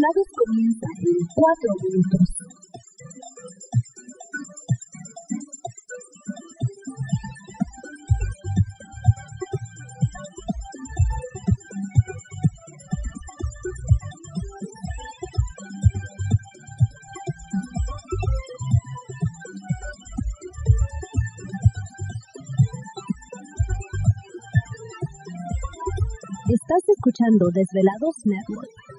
Los desvelados comienzan en 4 minutos. Estás escuchando Desvelados Network.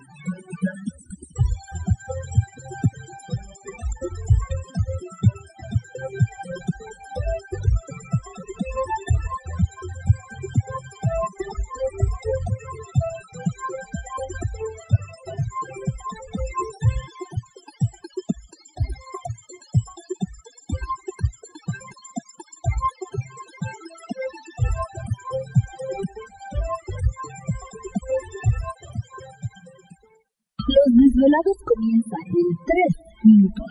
Los desvelados comienzan en 3 minutos.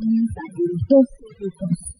Comienzan en 2 minutos.